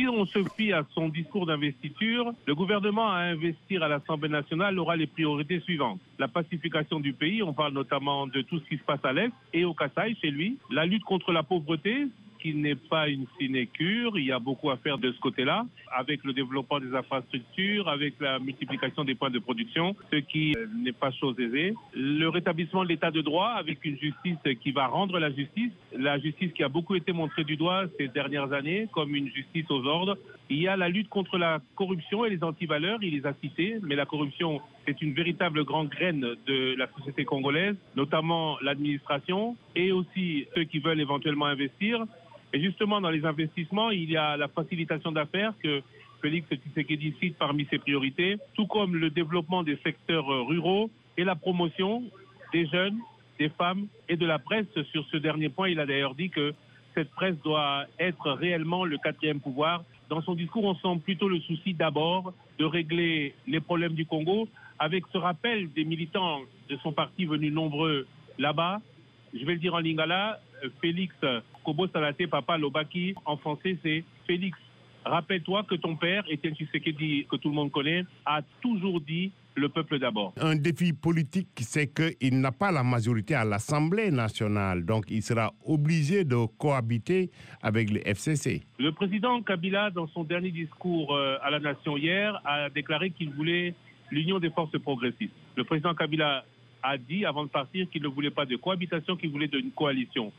Si on se fie à son discours d'investiture, le gouvernement à investir à l'Assemblée nationale aura les priorités suivantes. La pacification du pays, on parle notamment de tout ce qui se passe à l'Est et au Kasaï chez lui. La lutte contre la pauvreté, qui n'est pas une sinécure. Il y a beaucoup à faire de ce côté-là, avec le développement des infrastructures, avec la multiplication des points de production, ce qui euh, n'est pas chose aisée. Le rétablissement de l'état de droit, avec une justice qui va rendre la justice, la justice qui a beaucoup été montrée du doigt ces dernières années comme une justice aux ordres. Il y a la lutte contre la corruption et les antivaleurs, il les a cités, mais la corruption, c'est une véritable grande graine de la société congolaise, notamment l'administration et aussi ceux qui veulent éventuellement investir. Et justement, dans les investissements, il y a la facilitation d'affaires que Félix Tshisekedi cite parmi ses priorités, tout comme le développement des secteurs ruraux et la promotion des jeunes, des femmes et de la presse. Sur ce dernier point, il a d'ailleurs dit que cette presse doit être réellement le quatrième pouvoir. Dans son discours, on sent plutôt le souci d'abord de régler les problèmes du Congo avec ce rappel des militants de son parti venus nombreux là-bas. Je vais le dire en lingala, Félix Kobo Salate Papa Lobaki, en français c'est Félix. Rappelle-toi que ton père, Etienne Tshisekedi, que tout le monde connaît, a toujours dit le peuple d'abord. Un défi politique, c'est qu'il n'a pas la majorité à l'Assemblée nationale, donc il sera obligé de cohabiter avec le FCC. Le président Kabila, dans son dernier discours euh, à la nation hier, a déclaré qu'il voulait l'union des forces progressistes. Le président Kabila a dit avant de partir qu'il ne voulait pas de cohabitation, qu'il voulait d'une coalition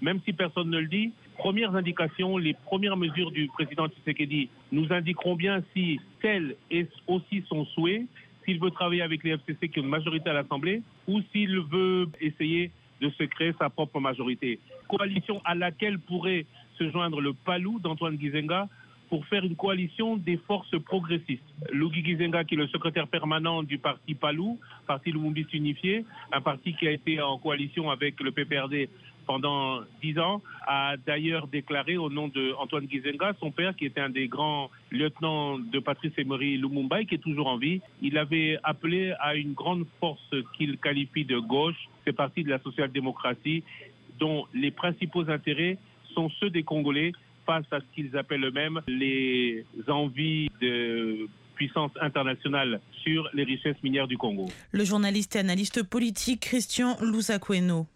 même si personne ne le dit, premières indications, les premières mesures du président Tshisekedi nous indiqueront bien si tel est aussi son souhait, s'il veut travailler avec les FCC qui ont une majorité à l'Assemblée, ou s'il veut essayer de se créer sa propre majorité. Coalition à laquelle pourrait se joindre le Palou d'Antoine Gizenga pour faire une coalition des forces progressistes. Lougi Gizenga, qui est le secrétaire permanent du parti Palou, parti Lumumbis unifié, un parti qui a été en coalition avec le PPRD pendant dix ans, a d'ailleurs déclaré au nom de Antoine Gizenga, son père, qui était un des grands lieutenants de Patrice Emery Lumumba, qui est toujours en vie. Il avait appelé à une grande force qu'il qualifie de gauche, c'est parti de la social-démocratie, dont les principaux intérêts sont ceux des Congolais face à ce qu'ils appellent eux-mêmes les envies de puissance internationale sur les richesses minières du Congo. Le journaliste et analyste politique Christian Louzakweno.